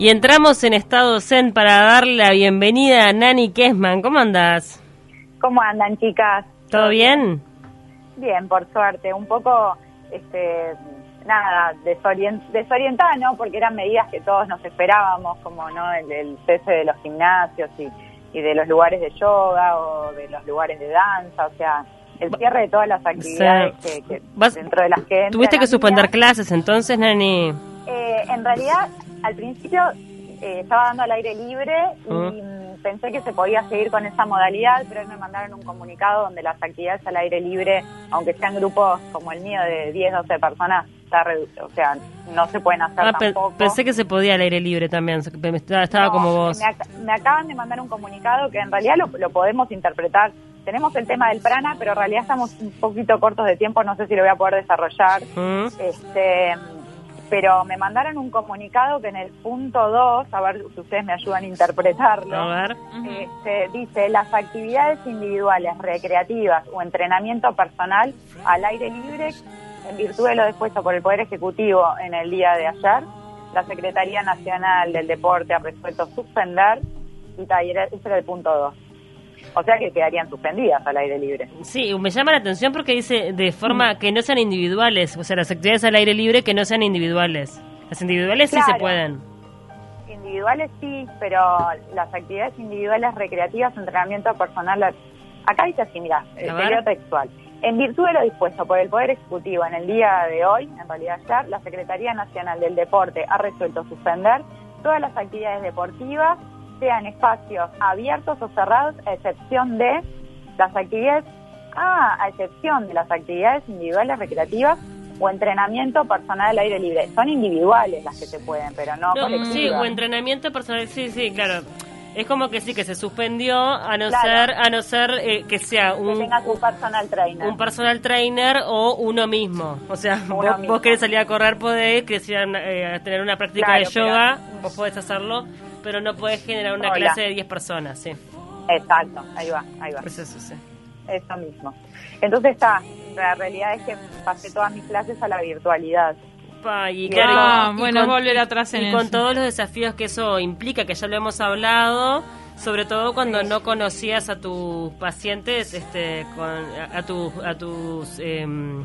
Y entramos en estado zen para darle la bienvenida a Nani Kesman. ¿Cómo andás? ¿Cómo andan, chicas? ¿Todo bien? Bien, por suerte. Un poco, este, nada, desorient desorientada, ¿no? Porque eran medidas que todos nos esperábamos, como, ¿no? El, cese de los gimnasios y, y de los lugares de yoga o de los lugares de danza, o sea, el cierre de todas las actividades que, dentro de las que... ¿Tuviste que suspender clases entonces, Nani? Eh, en realidad al principio eh, estaba dando al aire libre y pensé que se podía seguir con esa modalidad, pero hoy me mandaron un comunicado donde las actividades al aire libre, aunque sean grupos como el mío de 10, 12 personas, está o sea, no se pueden hacer ah, tampoco. Pensé que se podía al aire libre también, estaba como vos. Me, acaban de mandar un comunicado que en realidad lo, podemos interpretar tenemos el tema del prana, pero en realidad estamos un poquito cortos de tiempo, no sé si lo voy a poder desarrollar. Este, pero me mandaron un comunicado que en el punto 2, a ver si ustedes me ayudan a interpretarlo, a ver. Este, dice, las actividades individuales, recreativas o entrenamiento personal al aire libre, en virtud de lo dispuesto por el Poder Ejecutivo en el día de ayer, la Secretaría Nacional del Deporte ha resuelto suspender, y ese era el punto 2 o sea que quedarían suspendidas al aire libre. Sí, me llama la atención porque dice de forma mm. que no sean individuales, o sea, las actividades al aire libre que no sean individuales. Las individuales sí se pueden. Individuales sí, pero las actividades individuales recreativas, entrenamiento personal, acá dice así, mira, el periodo textual. En virtud de lo dispuesto por el Poder Ejecutivo en el día de hoy, en realidad ayer, la Secretaría Nacional del Deporte ha resuelto suspender todas las actividades deportivas sean espacios abiertos o cerrados, a excepción de las actividades, ah, a excepción de las actividades individuales recreativas o entrenamiento personal al aire libre. Son individuales las que se pueden, pero no, colectivas. Sí, o entrenamiento personal, sí, sí, claro. Es como que sí que se suspendió a no ser a no ser eh, que sea un que tengas un personal trainer, un personal trainer o uno mismo. O sea, vos, querés salir a correr podés, querés ir a, tener una práctica de yoga, vos podés hacerlo pero no puedes generar una clase de 10 personas, sí. Exacto, ahí va, ahí va. Pues eso, sí. Eso mismo. Entonces está, la realidad es que pasé todas mis clases a la virtualidad. y claro, bueno, volver atrás en y con todos los desafíos que eso implica, que ya lo hemos hablado, sobre todo cuando no conocías a tus pacientes, este, con, a, tus a tus em,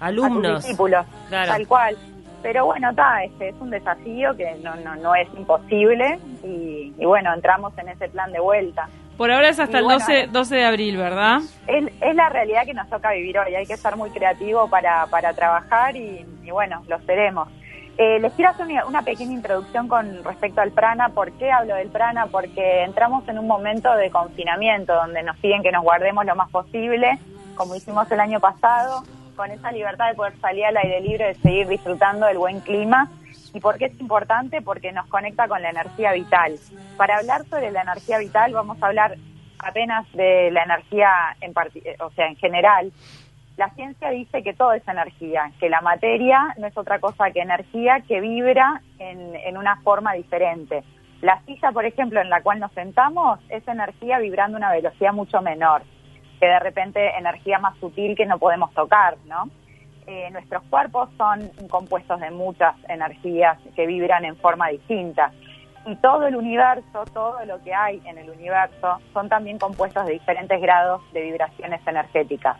alumnos, a tus discípulos, tal cual. Pero bueno, está, este es un desafío que no, no, no es imposible y, bueno, entramos en ese plan de vuelta. Por ahora es hasta el 12, 12 de abril, ¿verdad? Es, es, la realidad que nos toca vivir hoy. Hay que estar muy creativo para, para trabajar y, bueno, lo seremos. Eh, les quiero hacer una, pequeña introducción con respecto al prana. ¿Por qué hablo del prana? Porque entramos en un momento de confinamiento donde nos piden que nos guardemos lo más posible, como hicimos el año pasado con esa libertad de poder salir al aire libre, de seguir disfrutando del buen clima. ¿Y por qué es importante? Porque nos conecta con la energía vital. Para hablar sobre la energía vital vamos a hablar apenas de la energía, en eh, o sea, en general. La ciencia dice que todo es energía, que la materia no es otra cosa que energía que vibra en, en una forma diferente. La silla, por ejemplo, en la cual nos sentamos, es energía vibrando a una velocidad mucho menor que de repente energía más sutil que no podemos tocar, ¿no? Eh, nuestros cuerpos son compuestos de muchas energías que vibran en forma distinta. Y todo el universo, todo lo que hay en el universo, son también compuestos de diferentes grados de vibraciones energéticas.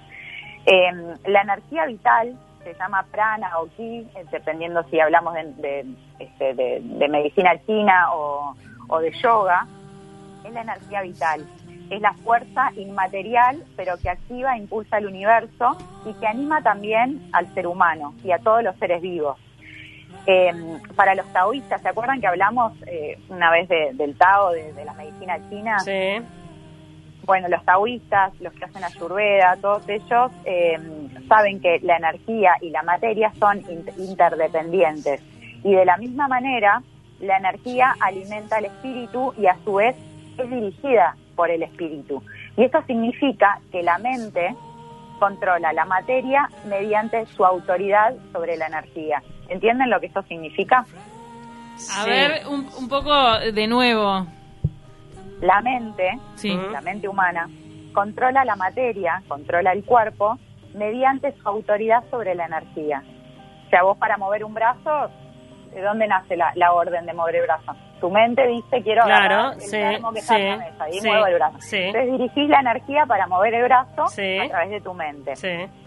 Eh, la energía vital se llama prana o ki, eh, dependiendo si hablamos de, este, medicina china o de yoga, es la energía vital es la fuerza inmaterial, pero que activa e impulsa el universo y que anima también al ser humano y a todos los seres vivos. Eh, para los taoístas, ¿se acuerdan que hablamos eh, una vez del Tao, de, la medicina china? Sí. Bueno, los taoístas, los que hacen ayurveda, todos ellos eh, saben que la energía y la materia son interdependientes. Y de la misma manera, la energía alimenta el espíritu y a su vez es dirigida por el espíritu. Y esto significa que la mente controla la materia mediante su autoridad sobre la energía. ¿Entienden lo que esto significa? A ver, un, poco de nuevo. La mente, la mente humana, controla la materia, controla el cuerpo, mediante su autoridad sobre la energía. O sea, vos para mover un brazo ¿De dónde nace la, la orden de mover el brazo? Tu mente dice, quiero claro, el sí, que está en la mesa y muevo el brazo. Entonces dirigís la energía para mover el brazo a través de tu mente.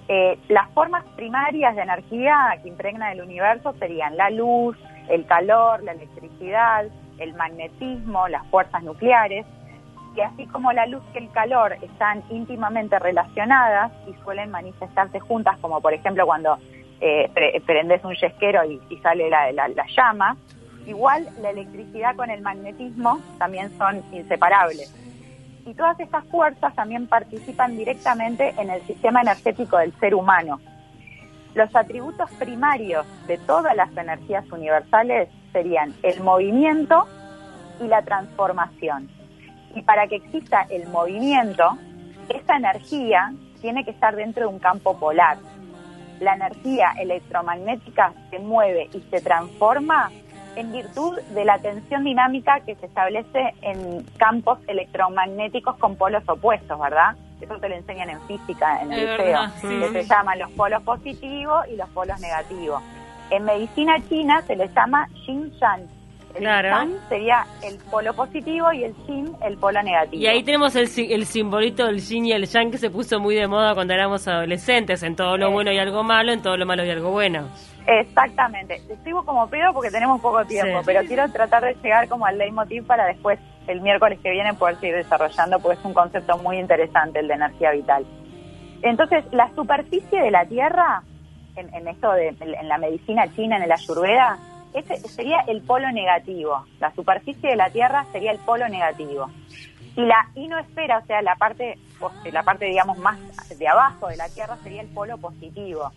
Eh, las formas primarias de energía que impregna el universo serían la luz, el calor, la electricidad, el magnetismo, las fuerzas nucleares, y así como la luz y el calor están íntimamente relacionadas y suelen manifestarse juntas, como por ejemplo cuando eh, prendes un yesquero y, sale la, la, llama, igual la electricidad con el magnetismo también son inseparables. Y todas estas fuerzas también participan directamente en el sistema energético del ser humano. Los atributos primarios de todas las energías universales serían el movimiento y la transformación. Y para que exista el movimiento, esa energía tiene que estar dentro de un campo polar. La energía electromagnética se mueve y se transforma en virtud de la tensión dinámica que se establece en campos electromagnéticos con polos opuestos, ¿verdad? Eso te lo enseñan en física, en el liceo, que se llaman los polos positivos y los polos negativos. En medicina china se les llama yin-yang, el claro. sería el polo positivo y el yin el polo negativo. Y ahí tenemos el, el simbolito del yin y el yang que se puso muy de moda cuando éramos adolescentes. En todo lo bueno y algo malo, en todo lo malo y algo bueno. Exactamente. Escribo como pedo porque tenemos poco tiempo, pero quiero tratar de llegar como al leitmotiv para después, el miércoles que viene, poder seguir desarrollando, porque es un concepto muy interesante el de energía vital. Entonces, la superficie de la Tierra, en, en esto de en la medicina china, en el ayurveda, ese sería el polo negativo. La superficie de la Tierra sería el polo negativo. Y la inoesfera, o sea, la parte, la parte digamos más de abajo de la Tierra sería el polo positivo.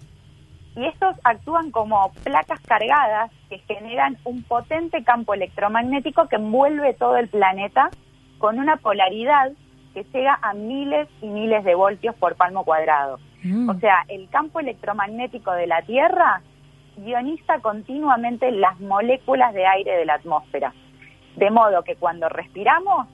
Y estos actúan como placas cargadas que generan un potente campo electromagnético que envuelve todo el planeta con una polaridad que llega a miles y miles de voltios por palmo cuadrado. Mm. O sea, el campo electromagnético de la Tierra ioniza continuamente las moléculas de aire de la atmósfera, de modo que cuando respiramos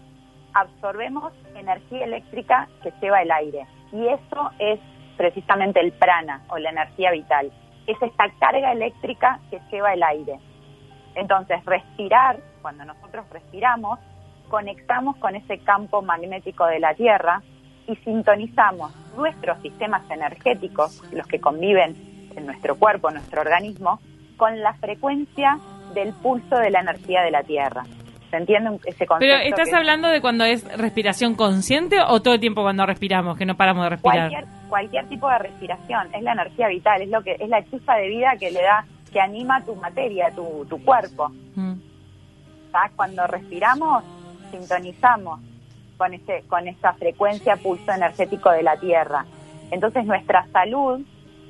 absorbemos energía eléctrica que lleva el aire. Y eso es precisamente el prana o la energía vital. Es esta carga eléctrica que lleva el aire. Entonces, respirar, cuando nosotros respiramos, conectamos con ese campo magnético de la Tierra y sintonizamos nuestros sistemas energéticos, los que conviven en nuestro cuerpo, nuestro organismo, con la frecuencia del pulso de la energía de la Tierra. ¿Se entiende ese concepto? Pero ¿estás hablando de cuando es respiración consciente o todo el tiempo cuando respiramos, que no paramos de respirar? Cualquier, cualquier tipo de respiración, es la energía vital, es lo que es la chispa de vida que le da, que anima tu materia, tu, tu cuerpo. Mm. Cuando respiramos, sintonizamos con ese, con esa frecuencia pulso energético de la Tierra. Entonces nuestra salud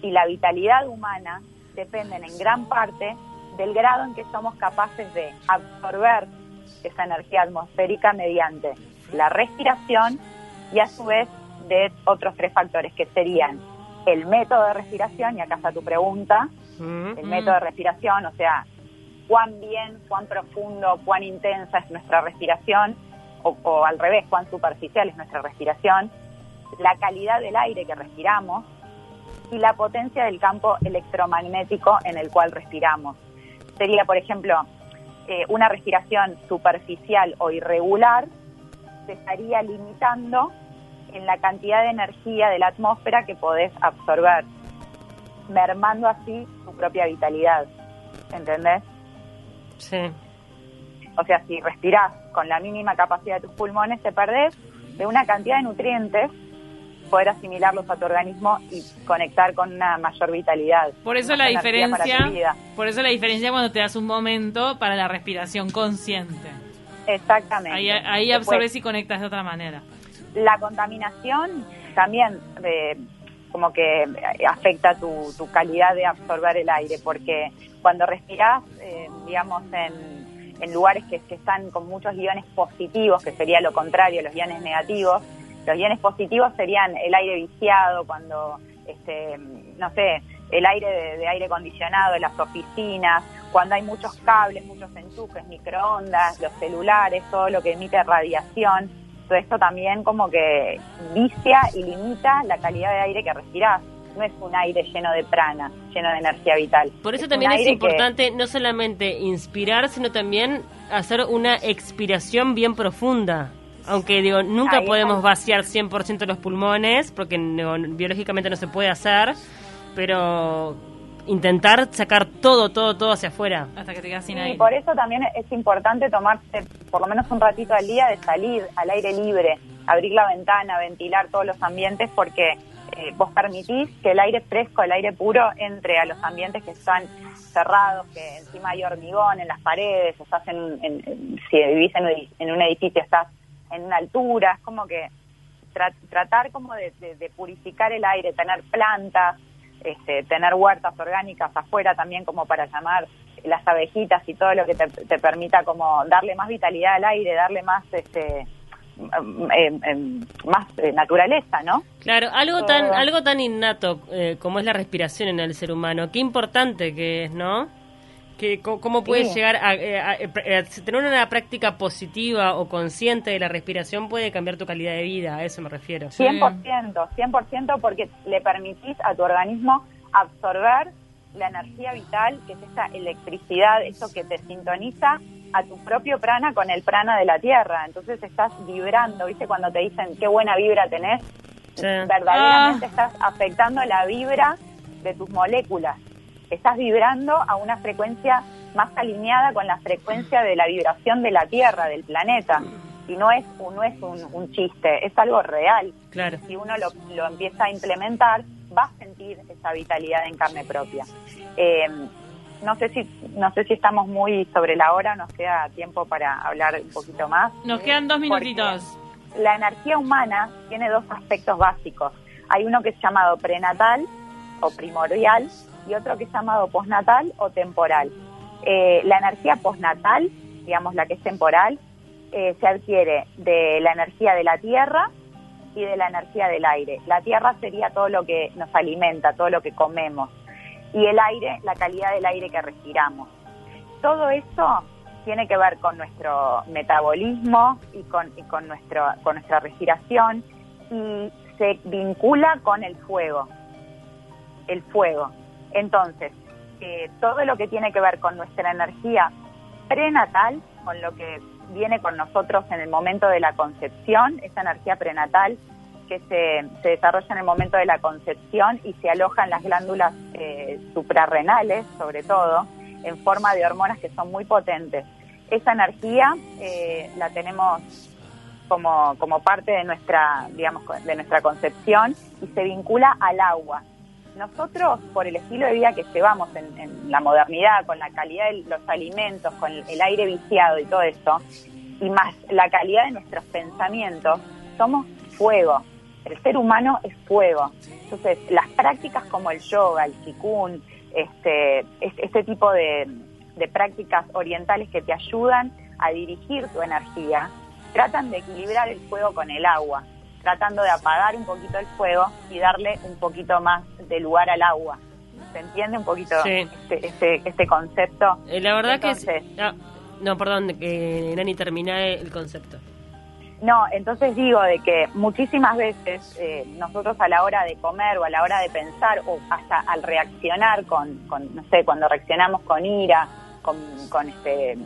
y la vitalidad humana dependen en gran parte del grado en que somos capaces de absorber esa energía atmosférica mediante la respiración y a su vez de otros tres factores que serían el método de respiración, y acá está tu pregunta, mm. el método de respiración, o sea, cuán bien, cuán profundo, cuán intensa es nuestra respiración, o, o al revés, cuán superficial es nuestra respiración, la calidad del aire que respiramos, y la potencia del campo electromagnético en el cual respiramos. Sería, por ejemplo, eh, una respiración superficial o irregular se estaría limitando en la cantidad de energía de la atmósfera que podés absorber, mermando así tu propia vitalidad. ¿Entendés? Sí. O sea, si respirás con la mínima capacidad de tus pulmones, te perdés de una cantidad de nutrientes poder asimilarlos a tu organismo y conectar con una mayor vitalidad. Por eso la diferencia, por eso la diferencia cuando te das un momento para la respiración consciente. Exactamente. Ahí, ahí absorbes y conectas de otra manera. La contaminación también de, como que afecta tu, tu, calidad de absorber el aire, porque cuando respiras, eh, digamos, en, lugares que, están con muchos iones positivos, que sería lo contrario, los iones negativos, los bienes positivos serían el aire viciado, cuando, este, no sé, el aire de, aire acondicionado de las oficinas, cuando hay muchos cables, muchos enchufes, microondas, los celulares, todo lo que emite radiación. Esto también como que vicia y limita la calidad de aire que respirás. no es un aire lleno de prana, lleno de energía vital. Por eso también es importante no solamente inspirar, sino también hacer una expiración bien profunda. Aunque digo, nunca podemos vaciar 100% los pulmones, porque biológicamente no se puede hacer, pero intentar sacar todo, todo, todo hacia afuera. Hasta que te quedas sin aire. Y por eso también es importante tomarse por lo menos un ratito al día de salir al aire libre, abrir la ventana, ventilar todos los ambientes, porque eh, vos permitís que el aire fresco, el aire puro, entre a los ambientes que están cerrados, que encima hay hormigón en las paredes, estás en, si vivís en, un edificio estás en una altura, es como que tratar como de, purificar el aire, tener plantas, este, tener huertas orgánicas afuera también como para llamar las abejitas y todo lo que te, te permita como darle más vitalidad al aire, darle más este más eh, naturaleza, ¿no? Claro, algo tan eh, algo tan innato eh, como es la respiración en el ser humano, qué importante que es, ¿no? Que, ¿Cómo puedes llegar a, tener una práctica positiva o consciente de la respiración puede cambiar tu calidad de vida? A eso me refiero. 100%, 100% porque le permitís a tu organismo absorber la energía vital, que es esa electricidad, eso que te sintoniza a tu propio prana con el prana de la tierra. Entonces estás vibrando, ¿viste? Cuando te dicen qué buena vibra tenés, verdaderamente ah. estás afectando la vibra de tus moléculas. Estás vibrando a una frecuencia más alineada con la frecuencia de la vibración de la Tierra, del planeta. Y no es, no es un, chiste, es algo real. Claro. Si uno lo, lo, empieza a implementar, va a sentir esa vitalidad en carne propia. Eh, no sé si no sé si estamos muy sobre la hora, nos queda tiempo para hablar un poquito más. Nos quedan dos minutitos. La energía humana tiene dos aspectos básicos. Hay uno que es llamado prenatal o primordial y otro que es llamado postnatal o temporal. Eh, la energía postnatal, digamos la que es temporal, eh, se adquiere de la energía de la tierra y de la energía del aire. La tierra sería todo lo que nos alimenta, todo lo que comemos y el aire, la calidad del aire que respiramos. Todo eso tiene que ver con nuestro metabolismo y con, con, nuestro, con nuestra respiración y se vincula con el fuego, el fuego. Entonces, eh, todo lo que tiene que ver con nuestra energía prenatal, con lo que viene con nosotros en el momento de la concepción, esa energía prenatal, que se, desarrolla en el momento de la concepción y se aloja en las glándulas eh, suprarrenales, sobre todo, en forma de hormonas que son muy potentes. Esa energía eh, la tenemos como, como parte de nuestra, digamos, de nuestra concepción y se vincula al agua. Nosotros, por el estilo de vida que llevamos en, la modernidad, con la calidad de los alimentos, con el aire viciado y todo eso, y más la calidad de nuestros pensamientos, somos fuego el ser humano es fuego. Entonces, las prácticas como el yoga, el qigong, este, este tipo de, prácticas orientales que te ayudan a dirigir tu energía, tratan de equilibrar el fuego con el agua, tratando de apagar un poquito el fuego y darle un poquito más de lugar al agua. ¿Se entiende un poquito este, este, este, concepto? Eh, la verdad que... Ah, no, perdón, que Nani termina el concepto. No, entonces digo de que muchísimas veces eh, nosotros a la hora de comer o a la hora de pensar o hasta al reaccionar con, con no sé, cuando reaccionamos con ira, con, con, este,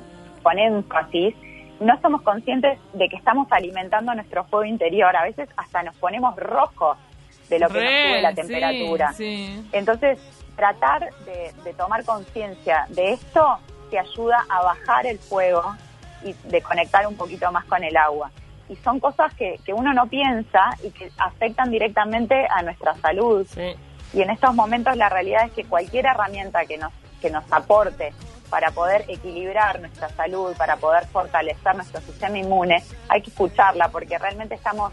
con énfasis, no somos conscientes de que estamos alimentando nuestro fuego interior. A veces hasta nos ponemos rojos de lo que nos sube la temperatura. Entonces, tratar de, de tomar conciencia de esto te ayuda a bajar el fuego y de conectar un poquito más con el agua y son cosas que, que uno no piensa y que afectan directamente a nuestra salud. Y en estos momentos la realidad es que cualquier herramienta que nos, que nos aporte para poder equilibrar nuestra salud, para poder fortalecer nuestro sistema inmune, hay que escucharla porque realmente estamos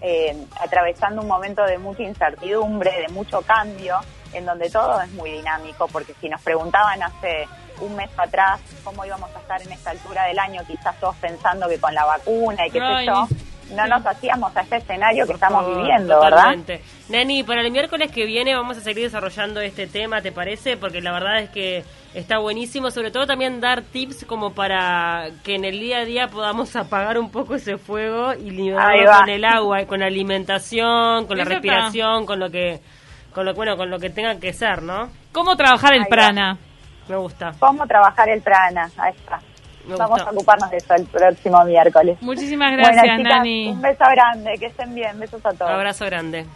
eh, atravesando un momento de mucha incertidumbre, de mucho cambio, en donde todo es muy dinámico, porque si nos preguntaban hace un mes atrás cómo íbamos a estar en esta altura del año, quizás todos pensando que con la vacuna y qué sé yo, no nos hacíamos a este escenario que estamos viviendo, totalmente. ¿verdad? Nani, para el miércoles que viene vamos a seguir desarrollando este tema, ¿te parece? Porque la verdad es que está buenísimo, sobre todo también dar tips como para que en el día a día podamos apagar un poco ese fuego y liberarlo con el agua, con la alimentación, con la respiración, con lo que con lo bueno, con lo que tenga que ser, ¿no? ¿Cómo trabajar el prana? Me gusta. ¿Cómo trabajar el prana? Ahí está. Vamos a ocuparnos de eso el próximo miércoles. Muchísimas gracias, Nani. Un beso grande, que estén bien. Besos a todos. Abrazo grande.